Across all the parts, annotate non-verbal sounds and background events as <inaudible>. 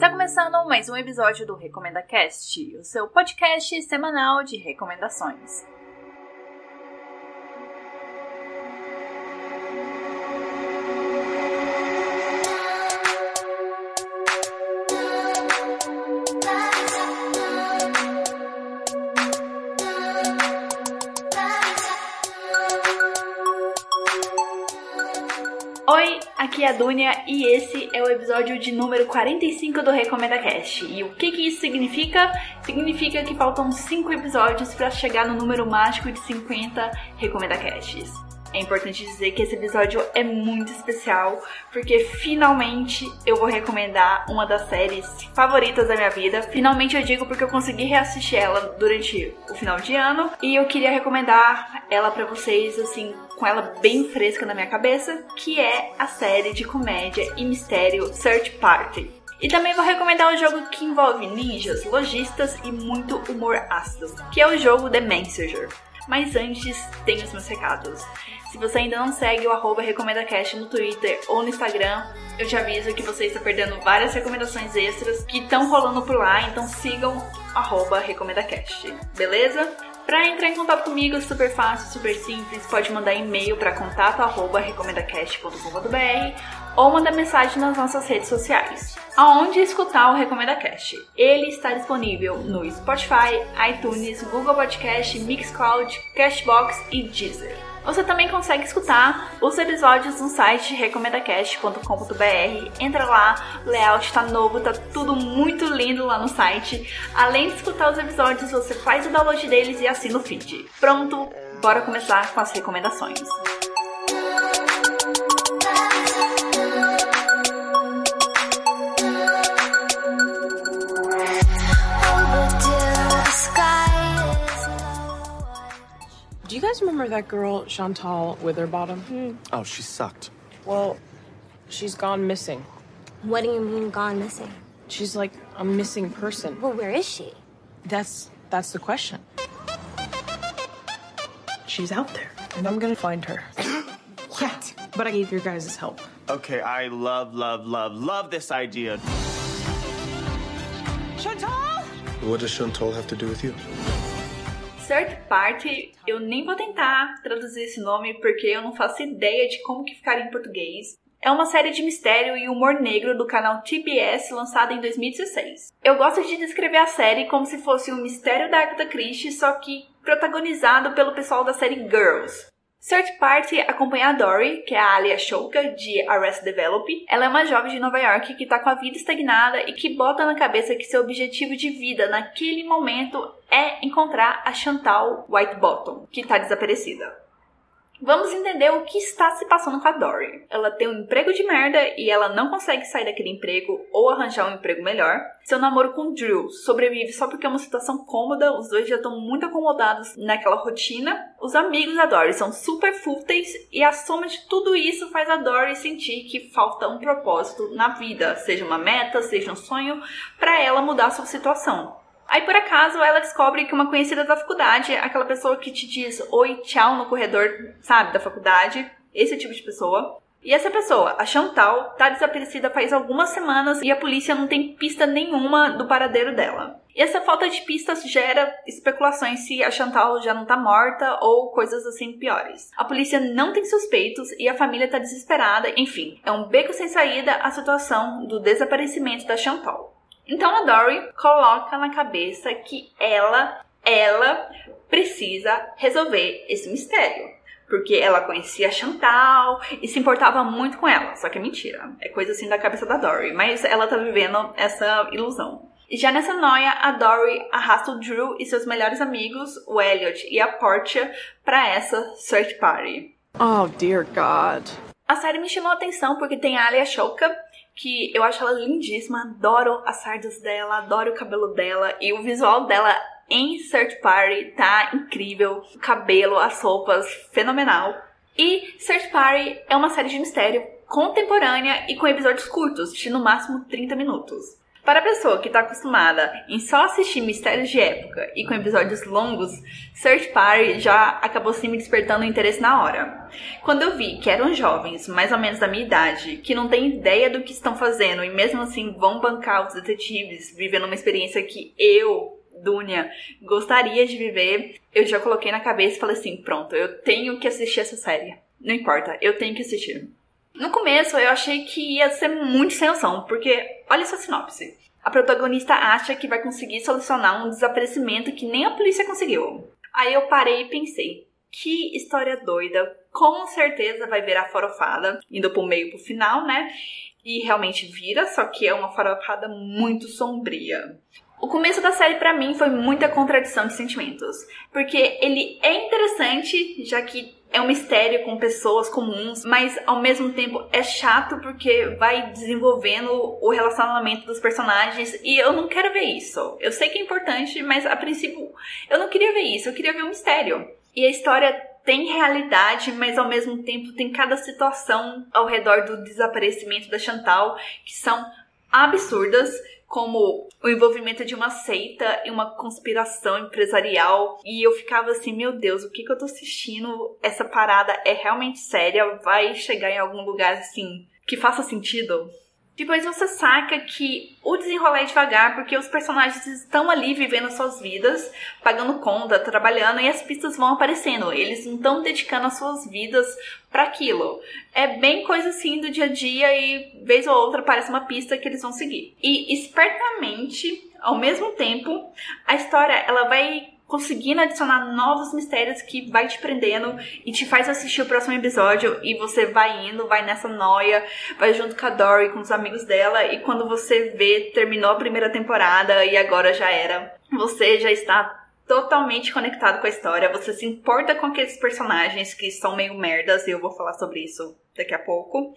Está começando mais um episódio do Recomenda Cast, o seu podcast semanal de recomendações. Aqui é a Dunia e esse é o episódio de número 45 do Recomenda Cast. E o que, que isso significa? Significa que faltam 5 episódios para chegar no número mágico de 50 Recomenda Casts. É importante dizer que esse episódio é muito especial, porque finalmente eu vou recomendar uma das séries favoritas da minha vida. Finalmente eu digo porque eu consegui reassistir ela durante o final de ano e eu queria recomendar ela para vocês assim, com ela bem fresca na minha cabeça, que é a série de comédia e mistério Search Party. E também vou recomendar um jogo que envolve ninjas, lojistas e muito humor ácido, que é o jogo The Messenger. Mas antes, tem os meus recados. Se você ainda não segue o arroba RecomendaCast no Twitter ou no Instagram, eu te aviso que você está perdendo várias recomendações extras que estão rolando por lá, então sigam arroba RecomendaCast, beleza? Para entrar em contato comigo super fácil, super simples, pode mandar e-mail para contato@recomendacast.com.br ou mandar mensagem nas nossas redes sociais. Aonde escutar o RecomendaCast? Ele está disponível no Spotify, iTunes, Google Podcast, Mixcloud, Cashbox e Deezer. Você também consegue escutar os episódios no site recomendacast.com.br. Entra lá, o layout tá novo, tá tudo muito lindo lá no site. Além de escutar os episódios, você faz o download deles e assina o feed. Pronto, bora começar com as recomendações. You guys remember that girl, Chantal Witherbottom? Hmm. Oh, she sucked. Well, she's gone missing. What do you mean gone missing? She's like a missing person. Well, where is she? That's that's the question. She's out there, and I'm gonna find her. <coughs> what? But I need your guys' help. Okay, I love, love, love, love this idea. Chantal! What does Chantal have to do with you? Third Party, eu nem vou tentar traduzir esse nome porque eu não faço ideia de como que ficaria em português. É uma série de mistério e humor negro do canal TBS lançada em 2016. Eu gosto de descrever a série como se fosse um mistério da Agatha Christie, só que protagonizado pelo pessoal da série Girls. Third Party acompanha a Dory, que é a Alia Shouka de Arrested Develop. Ela é uma jovem de Nova York que tá com a vida estagnada e que bota na cabeça que seu objetivo de vida naquele momento é encontrar a Chantal Whitebottom, que tá desaparecida. Vamos entender o que está se passando com a Dory. Ela tem um emprego de merda e ela não consegue sair daquele emprego ou arranjar um emprego melhor. Seu namoro com Drew sobrevive só porque é uma situação cômoda, os dois já estão muito acomodados naquela rotina. Os amigos da Dory são super fúteis e a soma de tudo isso faz a Dory sentir que falta um propósito na vida, seja uma meta, seja um sonho, para ela mudar sua situação. Aí, por acaso, ela descobre que uma conhecida da faculdade, aquela pessoa que te diz oi, tchau no corredor, sabe, da faculdade, esse tipo de pessoa. E essa pessoa, a Chantal, tá desaparecida faz algumas semanas e a polícia não tem pista nenhuma do paradeiro dela. E essa falta de pistas gera especulações se a Chantal já não tá morta ou coisas assim piores. A polícia não tem suspeitos e a família tá desesperada, enfim, é um beco sem saída a situação do desaparecimento da Chantal. Então a Dory coloca na cabeça que ela, ela precisa resolver esse mistério. Porque ela conhecia a Chantal e se importava muito com ela. Só que é mentira. É coisa assim da cabeça da Dory. Mas ela tá vivendo essa ilusão. E já nessa noia, a Dory arrasta o Drew e seus melhores amigos, o Elliot e a Portia, para essa search party. Oh dear God. A série me chamou a atenção porque tem a Alia Shouka, que eu acho ela lindíssima, adoro as sardas dela, adoro o cabelo dela e o visual dela em Search Party tá incrível, o cabelo, as roupas, fenomenal. E Search Party é uma série de mistério contemporânea e com episódios curtos, de no máximo 30 minutos. Para a pessoa que está acostumada em só assistir mistérios de época e com episódios longos, Search Party já acabou se me despertando interesse na hora. Quando eu vi que eram jovens, mais ou menos da minha idade, que não têm ideia do que estão fazendo e mesmo assim vão bancar os detetives, vivendo uma experiência que eu, Dunia, gostaria de viver, eu já coloquei na cabeça e falei assim: pronto, eu tenho que assistir essa série. Não importa, eu tenho que assistir. No começo eu achei que ia ser muito sem noção, porque olha essa sinopse. A protagonista acha que vai conseguir solucionar um desaparecimento que nem a polícia conseguiu. Aí eu parei e pensei, que história doida, com certeza vai virar farofada, indo pro meio pro final, né? E realmente vira, só que é uma farofada muito sombria. O começo da série para mim foi muita contradição de sentimentos, porque ele é interessante, já que é um mistério com pessoas comuns, mas ao mesmo tempo é chato porque vai desenvolvendo o relacionamento dos personagens e eu não quero ver isso. Eu sei que é importante, mas a princípio eu não queria ver isso, eu queria ver um mistério. E a história tem realidade, mas ao mesmo tempo tem cada situação ao redor do desaparecimento da Chantal que são absurdas como o envolvimento de uma seita e uma conspiração empresarial. E eu ficava assim, meu Deus, o que, que eu tô assistindo? Essa parada é realmente séria? Vai chegar em algum lugar assim que faça sentido? Depois você saca que o desenrolar é devagar porque os personagens estão ali vivendo suas vidas, pagando conta, trabalhando e as pistas vão aparecendo. Eles não estão dedicando as suas vidas para aquilo. É bem coisa assim do dia a dia e vez ou outra aparece uma pista que eles vão seguir. E espertamente, ao mesmo tempo, a história ela vai conseguindo adicionar novos mistérios que vai te prendendo e te faz assistir o próximo episódio e você vai indo, vai nessa noia, vai junto com a Dory, com os amigos dela e quando você vê, terminou a primeira temporada e agora já era. Você já está totalmente conectado com a história, você se importa com aqueles personagens que são meio merdas, e eu vou falar sobre isso daqui a pouco.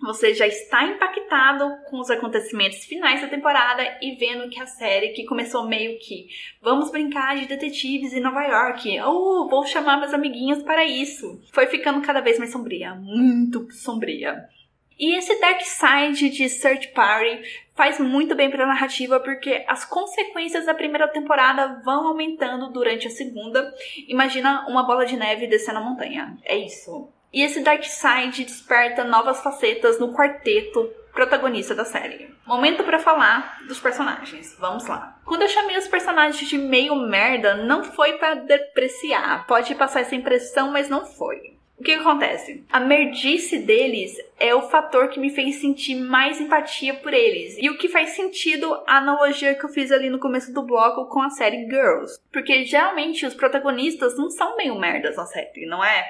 Você já está impactado com os acontecimentos finais da temporada e vendo que a série que começou meio que vamos brincar de detetives em Nova York, oh, vou chamar meus amiguinhos para isso, foi ficando cada vez mais sombria, muito sombria. E esse dark side de Search Party faz muito bem para a narrativa porque as consequências da primeira temporada vão aumentando durante a segunda. Imagina uma bola de neve descendo a montanha. É isso. E esse dark side desperta novas facetas no quarteto protagonista da série. Momento para falar dos personagens. Vamos lá. Quando eu chamei os personagens de meio merda, não foi para depreciar. Pode passar essa impressão, mas não foi. O que, que acontece? A merdice deles é o fator que me fez sentir mais empatia por eles. E o que faz sentido a analogia que eu fiz ali no começo do bloco com a série Girls. Porque geralmente os protagonistas não são meio merdas na série, não é?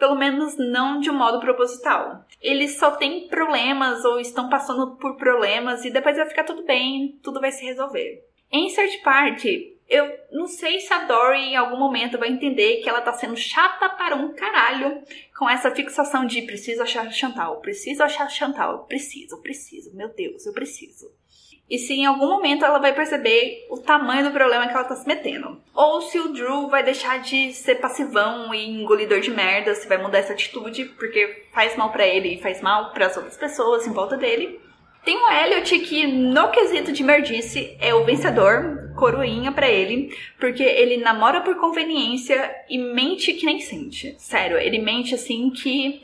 Pelo menos não de um modo proposital. Eles só têm problemas ou estão passando por problemas e depois vai ficar tudo bem, tudo vai se resolver. Em Search Party, eu não sei se a Dory em algum momento vai entender que ela tá sendo chata para um caralho com essa fixação de preciso achar Chantal, preciso achar Chantal, preciso, preciso, meu Deus, eu preciso. E se em algum momento ela vai perceber o tamanho do problema que ela tá se metendo. Ou se o Drew vai deixar de ser passivão e engolidor de merda, se vai mudar essa atitude, porque faz mal para ele e faz mal para as outras pessoas em volta dele. Tem o Elliot que, no quesito de merdice, é o vencedor, coroinha para ele, porque ele namora por conveniência e mente que nem sente. Sério, ele mente assim que.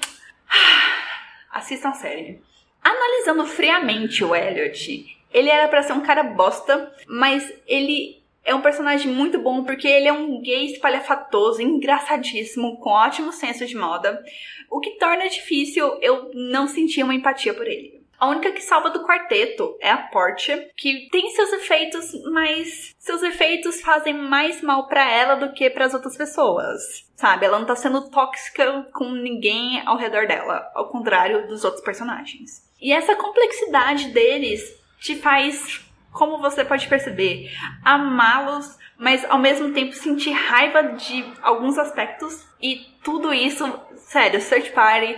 <sighs> Assistam a série. Analisando friamente o Elliot, ele era para ser um cara bosta, mas ele é um personagem muito bom porque ele é um gay espalhafatoso, engraçadíssimo, com ótimo senso de moda, o que torna difícil eu não sentir uma empatia por ele. A única que salva do quarteto é a Portia, que tem seus efeitos, mas seus efeitos fazem mais mal para ela do que para as outras pessoas. Sabe? Ela não tá sendo tóxica com ninguém ao redor dela, ao contrário dos outros personagens. E essa complexidade deles te faz, como você pode perceber, amá-los, mas ao mesmo tempo sentir raiva de alguns aspectos e tudo isso, sério, Search Party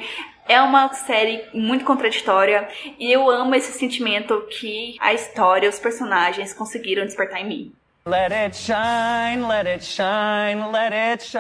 é uma série muito contraditória e eu amo esse sentimento que a história, os personagens conseguiram despertar em mim. Let it shine, let it shine, let it shine.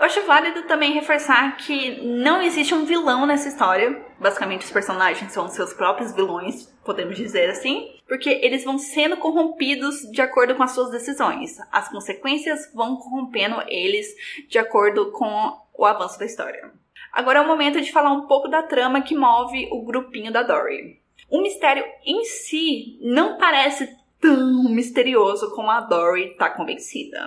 Eu acho válido também reforçar que não existe um vilão nessa história. Basicamente, os personagens são seus próprios vilões, podemos dizer assim, porque eles vão sendo corrompidos de acordo com as suas decisões. As consequências vão corrompendo eles de acordo com o avanço da história. Agora é o momento de falar um pouco da trama que move o grupinho da Dory. O mistério em si não parece tão misterioso como a Dory tá convencida.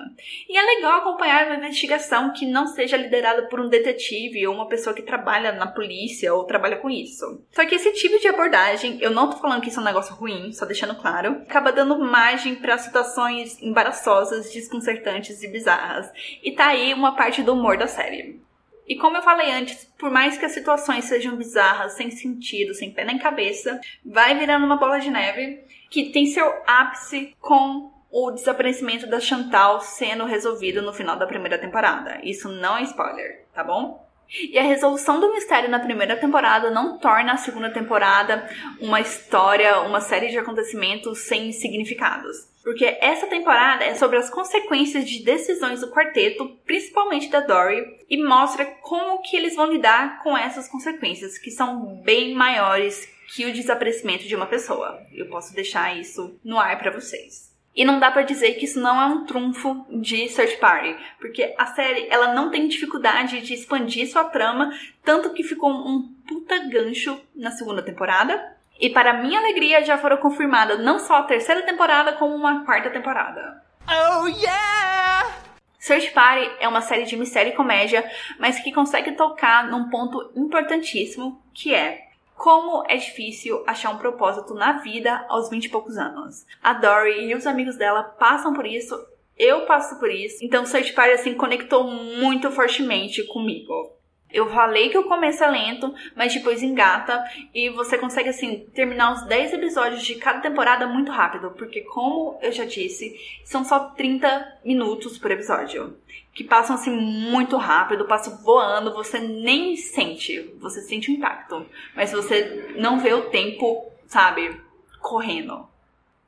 E é legal acompanhar uma investigação que não seja liderada por um detetive ou uma pessoa que trabalha na polícia ou trabalha com isso. Só que esse tipo de abordagem, eu não tô falando que isso é um negócio ruim, só deixando claro, acaba dando margem para situações embaraçosas, desconcertantes e bizarras. E tá aí uma parte do humor da série. E como eu falei antes, por mais que as situações sejam bizarras, sem sentido, sem pé nem cabeça, vai virando uma bola de neve que tem seu ápice com o desaparecimento da Chantal sendo resolvido no final da primeira temporada. Isso não é spoiler, tá bom? E a resolução do mistério na primeira temporada não torna a segunda temporada uma história, uma série de acontecimentos sem significados. Porque essa temporada é sobre as consequências de decisões do quarteto, principalmente da Dory, e mostra como que eles vão lidar com essas consequências, que são bem maiores que o desaparecimento de uma pessoa. Eu posso deixar isso no ar para vocês. E não dá para dizer que isso não é um trunfo de Search Party, porque a série ela não tem dificuldade de expandir sua trama, tanto que ficou um puta gancho na segunda temporada. E para minha alegria já foram confirmadas não só a terceira temporada, como uma quarta temporada. Oh yeah! Search Party é uma série de mistério e comédia, mas que consegue tocar num ponto importantíssimo, que é como é difícil achar um propósito na vida aos 20 e poucos anos. A Dory e os amigos dela passam por isso, eu passo por isso, então Search Party assim conectou muito fortemente comigo. Eu falei que o começo é lento, mas depois engata. E você consegue assim terminar os 10 episódios de cada temporada muito rápido, porque como eu já disse, são só 30 minutos por episódio, que passam assim muito rápido, passam voando, você nem sente, você sente o impacto, mas você não vê o tempo, sabe, correndo.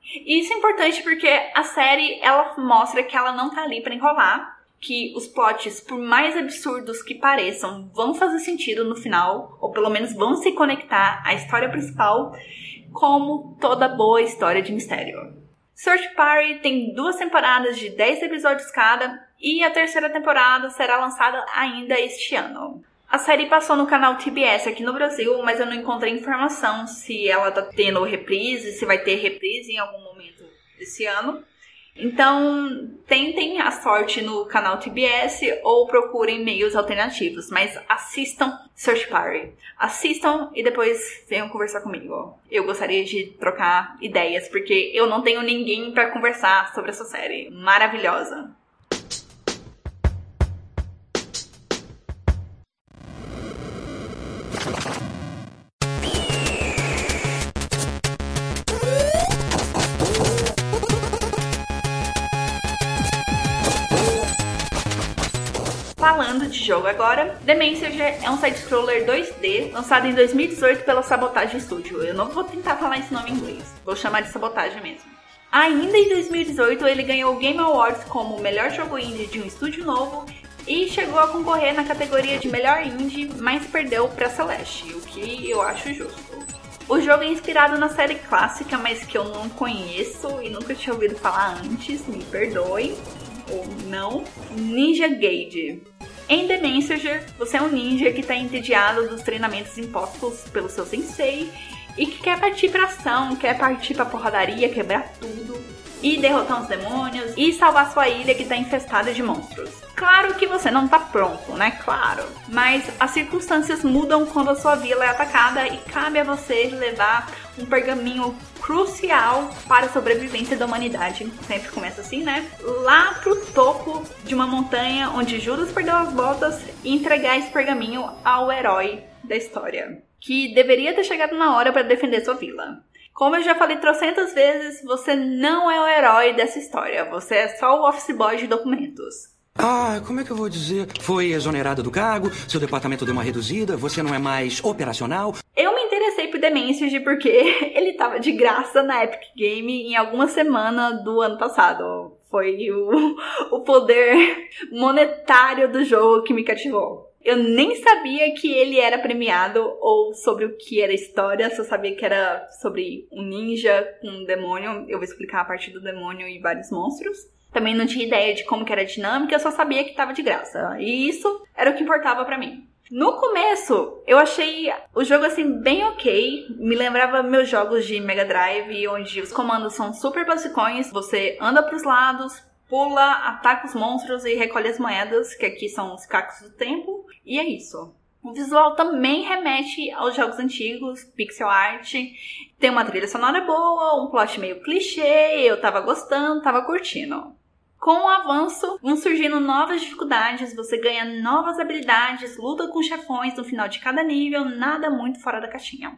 E isso é importante porque a série ela mostra que ela não tá ali para enrolar, que os plots, por mais absurdos que pareçam, vão fazer sentido no final, ou pelo menos vão se conectar à história principal, como toda boa história de mistério. Search Party tem duas temporadas de 10 episódios cada e a terceira temporada será lançada ainda este ano. A série passou no canal TBS aqui no Brasil, mas eu não encontrei informação se ela tá tendo reprise, se vai ter reprise em algum momento desse ano. Então, tentem a sorte no canal TBS ou procurem meios alternativos, mas assistam Search Party. Assistam e depois venham conversar comigo. Eu gostaria de trocar ideias, porque eu não tenho ninguém para conversar sobre essa série maravilhosa. Jogo agora, Messenger é um side-scroller 2D lançado em 2018 pela Sabotage Studio. Eu não vou tentar falar esse nome em inglês, vou chamar de Sabotage mesmo. Ainda em 2018, ele ganhou o Game Awards como melhor jogo indie de um estúdio novo e chegou a concorrer na categoria de melhor indie, mas perdeu para Celeste, o que eu acho justo. O jogo é inspirado na série clássica, mas que eu não conheço e nunca tinha ouvido falar antes, me perdoem ou não, Ninja Gage. Em The Messenger, você é um ninja que está entediado dos treinamentos impostos pelo seu sensei e que quer partir pra ação, quer partir pra porradaria, quebrar tudo e derrotar os demônios e salvar sua ilha que está infestada de monstros. Claro que você não tá pronto, né? Claro. Mas as circunstâncias mudam quando a sua vila é atacada e cabe a você levar um pergaminho crucial para a sobrevivência da humanidade. Sempre começa assim, né? Lá pro topo de uma montanha onde Judas perdeu as botas e entregar esse pergaminho ao herói da história, que deveria ter chegado na hora para defender sua vila. Como eu já falei trocentas vezes, você não é o herói dessa história, você é só o office boy de documentos. Ah, como é que eu vou dizer? Foi exonerado do cargo, seu departamento deu uma reduzida, você não é mais operacional. Eu me interessei por The Message porque <laughs> ele tava de graça na Epic Game em alguma semana do ano passado. Foi o, <laughs> o poder monetário do jogo que me cativou. Eu nem sabia que ele era premiado ou sobre o que era a história, só sabia que era sobre um ninja com um demônio. Eu vou explicar a partir do demônio e vários monstros. Também não tinha ideia de como que era a dinâmica, eu só sabia que tava de graça. E isso era o que importava para mim. No começo, eu achei o jogo assim bem ok. Me lembrava meus jogos de Mega Drive, onde os comandos são super basicões. Você anda pros lados, pula, ataca os monstros e recolhe as moedas, que aqui são os cacos do tempo. E é isso. O visual também remete aos jogos antigos, pixel art. Tem uma trilha sonora boa, um plot meio clichê, eu tava gostando, tava curtindo. Com o avanço, vão surgindo novas dificuldades, você ganha novas habilidades, luta com chefões no final de cada nível, nada muito fora da caixinha.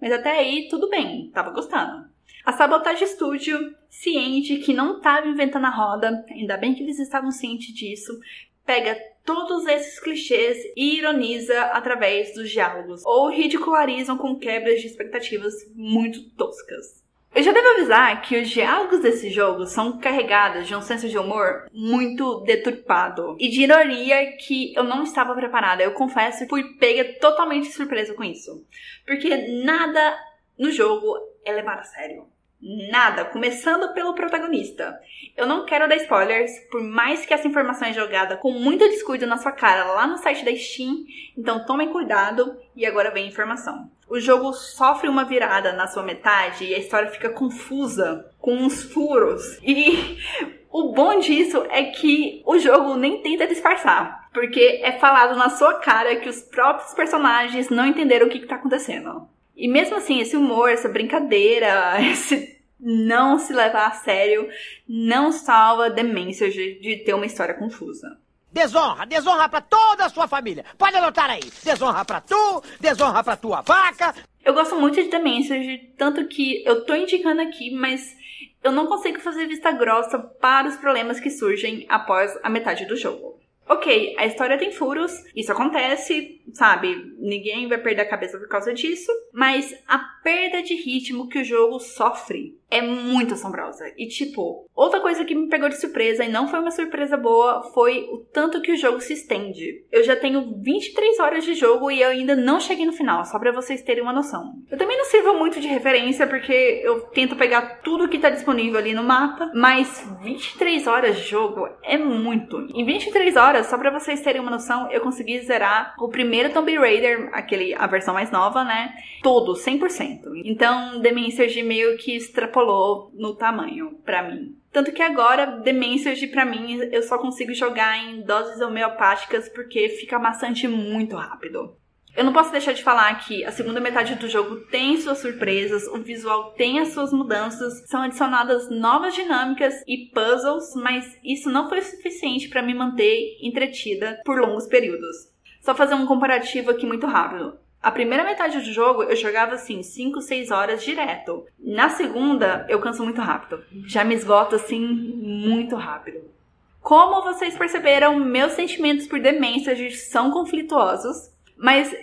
Mas até aí, tudo bem, tava gostando. A Sabotage Studio, ciente que não estava inventando a roda, ainda bem que eles estavam cientes disso, pega todos esses clichês e ironiza através dos diálogos, ou ridicularizam com quebras de expectativas muito toscas. Eu já devo avisar que os diálogos desse jogo são carregados de um senso de humor muito deturpado e de ironia que eu não estava preparada. Eu confesso, fui pega totalmente surpresa com isso. Porque nada no jogo é levado a sério. Nada, começando pelo protagonista. Eu não quero dar spoilers, por mais que essa informação é jogada com muito descuido na sua cara lá no site da Steam, então tomem cuidado e agora vem a informação. O jogo sofre uma virada na sua metade e a história fica confusa, com uns furos. E <laughs> o bom disso é que o jogo nem tenta disfarçar, porque é falado na sua cara que os próprios personagens não entenderam o que está acontecendo. E mesmo assim, esse humor, essa brincadeira, <laughs> esse não se levar a sério, não salva demência de, de ter uma história confusa. Desonra, desonra pra toda a sua família. Pode anotar aí. Desonra pra tu, desonra pra tua vaca. Eu gosto muito de demência, de tanto que eu tô indicando aqui, mas eu não consigo fazer vista grossa para os problemas que surgem após a metade do jogo. Ok, a história tem furos, isso acontece, sabe? Ninguém vai perder a cabeça por causa disso, mas a perda de ritmo que o jogo sofre é muito assombrosa. E tipo, outra coisa que me pegou de surpresa e não foi uma surpresa boa foi o tanto que o jogo se estende. Eu já tenho 23 horas de jogo e eu ainda não cheguei no final, só para vocês terem uma noção. Eu também não sirvo muito de referência porque eu tento pegar tudo que tá disponível ali no mapa, mas 23 horas de jogo é muito. Em 23 horas, só para vocês terem uma noção, eu consegui zerar o primeiro Tomb Raider, aquele a versão mais nova, né? Todo, 100%. Então, Demência de meio que extrapolou extrapolou no tamanho para mim. Tanto que agora, Demências, para mim, eu só consigo jogar em doses homeopáticas porque fica maçante muito rápido. Eu não posso deixar de falar que a segunda metade do jogo tem suas surpresas, o visual tem as suas mudanças, são adicionadas novas dinâmicas e puzzles, mas isso não foi suficiente para me manter entretida por longos períodos. Só fazer um comparativo aqui muito rápido. A primeira metade do jogo eu jogava assim 5, 6 horas direto. Na segunda eu canso muito rápido. Já me esgoto assim muito rápido. Como vocês perceberam, meus sentimentos por demência são conflituosos, mas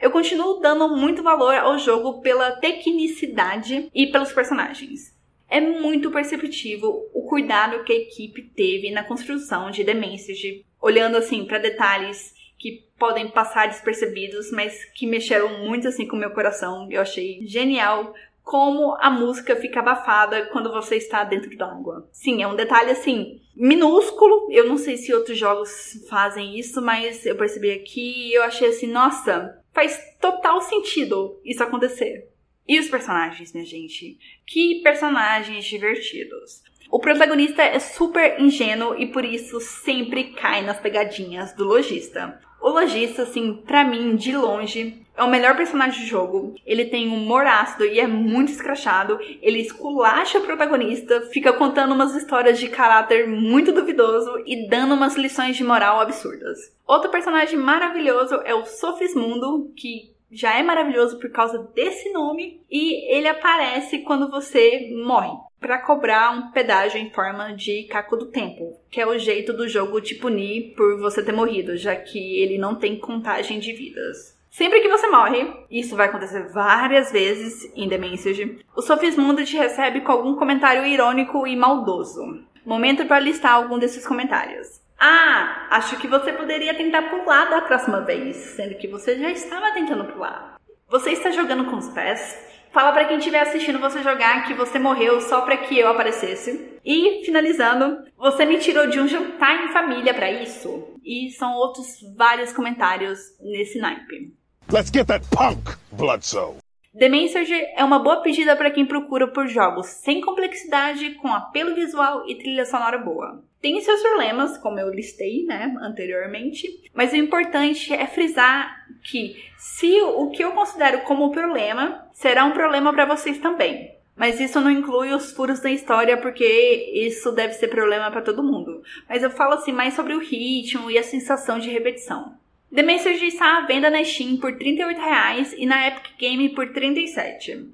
eu continuo dando muito valor ao jogo pela tecnicidade e pelos personagens. É muito perceptível o cuidado que a equipe teve na construção de demências, de olhando assim para detalhes que podem passar despercebidos, mas que mexeram muito assim com o meu coração. Eu achei genial como a música fica abafada quando você está dentro da água. Sim, é um detalhe assim minúsculo. Eu não sei se outros jogos fazem isso, mas eu percebi aqui e eu achei assim, nossa, faz total sentido isso acontecer. E os personagens, minha gente? Que personagens divertidos. O protagonista é super ingênuo e por isso sempre cai nas pegadinhas do lojista. O lojista, assim, para mim, de longe, é o melhor personagem do jogo. Ele tem um humor ácido e é muito escrachado. Ele esculacha o protagonista, fica contando umas histórias de caráter muito duvidoso e dando umas lições de moral absurdas. Outro personagem maravilhoso é o Sofismundo, que já é maravilhoso por causa desse nome e ele aparece quando você morre para cobrar um pedágio em forma de caco do tempo, que é o jeito do jogo te punir por você ter morrido, já que ele não tem contagem de vidas. Sempre que você morre, isso vai acontecer várias vezes em The Message, o Sofismundo te recebe com algum comentário irônico e maldoso. Momento para listar algum desses comentários. Ah, acho que você poderia tentar pular da próxima vez, sendo que você já estava tentando pular. Você está jogando com os pés? Fala para quem estiver assistindo você jogar que você morreu só para que eu aparecesse. E finalizando, você me tirou de um jantar em família para isso. E são outros vários comentários nesse naipe. Let's get that punk, Bloodsoe. The Message é uma boa pedida para quem procura por jogos sem complexidade, com apelo visual e trilha sonora boa. Tem seus problemas, como eu listei, né, anteriormente, mas o importante é frisar que se o que eu considero como problema será um problema para vocês também. Mas isso não inclui os furos da história, porque isso deve ser problema para todo mundo. Mas eu falo assim mais sobre o ritmo e a sensação de repetição. The Message está à venda na Steam por R$ 38,00 e na Epic Game por R$ 37,00.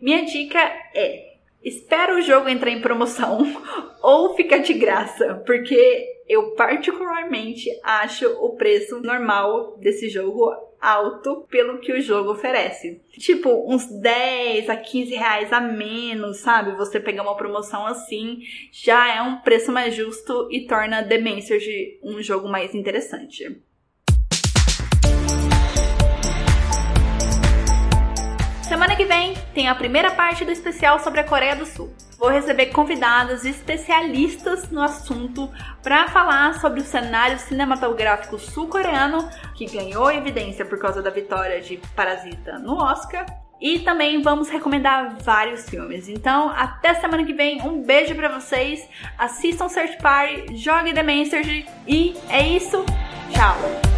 Minha dica é: espera o jogo entrar em promoção <laughs> ou ficar de graça, porque eu particularmente acho o preço normal desse jogo alto pelo que o jogo oferece. Tipo, uns 10 a 15 reais a menos, sabe? Você pegar uma promoção assim já é um preço mais justo e torna The Message um jogo mais interessante. Semana que vem tem a primeira parte do especial sobre a Coreia do Sul. Vou receber convidados especialistas no assunto para falar sobre o cenário cinematográfico sul-coreano, que ganhou evidência por causa da vitória de Parasita no Oscar. E também vamos recomendar vários filmes. Então, até semana que vem. Um beijo para vocês. Assistam Search Party, joguem The Message e é isso. Tchau!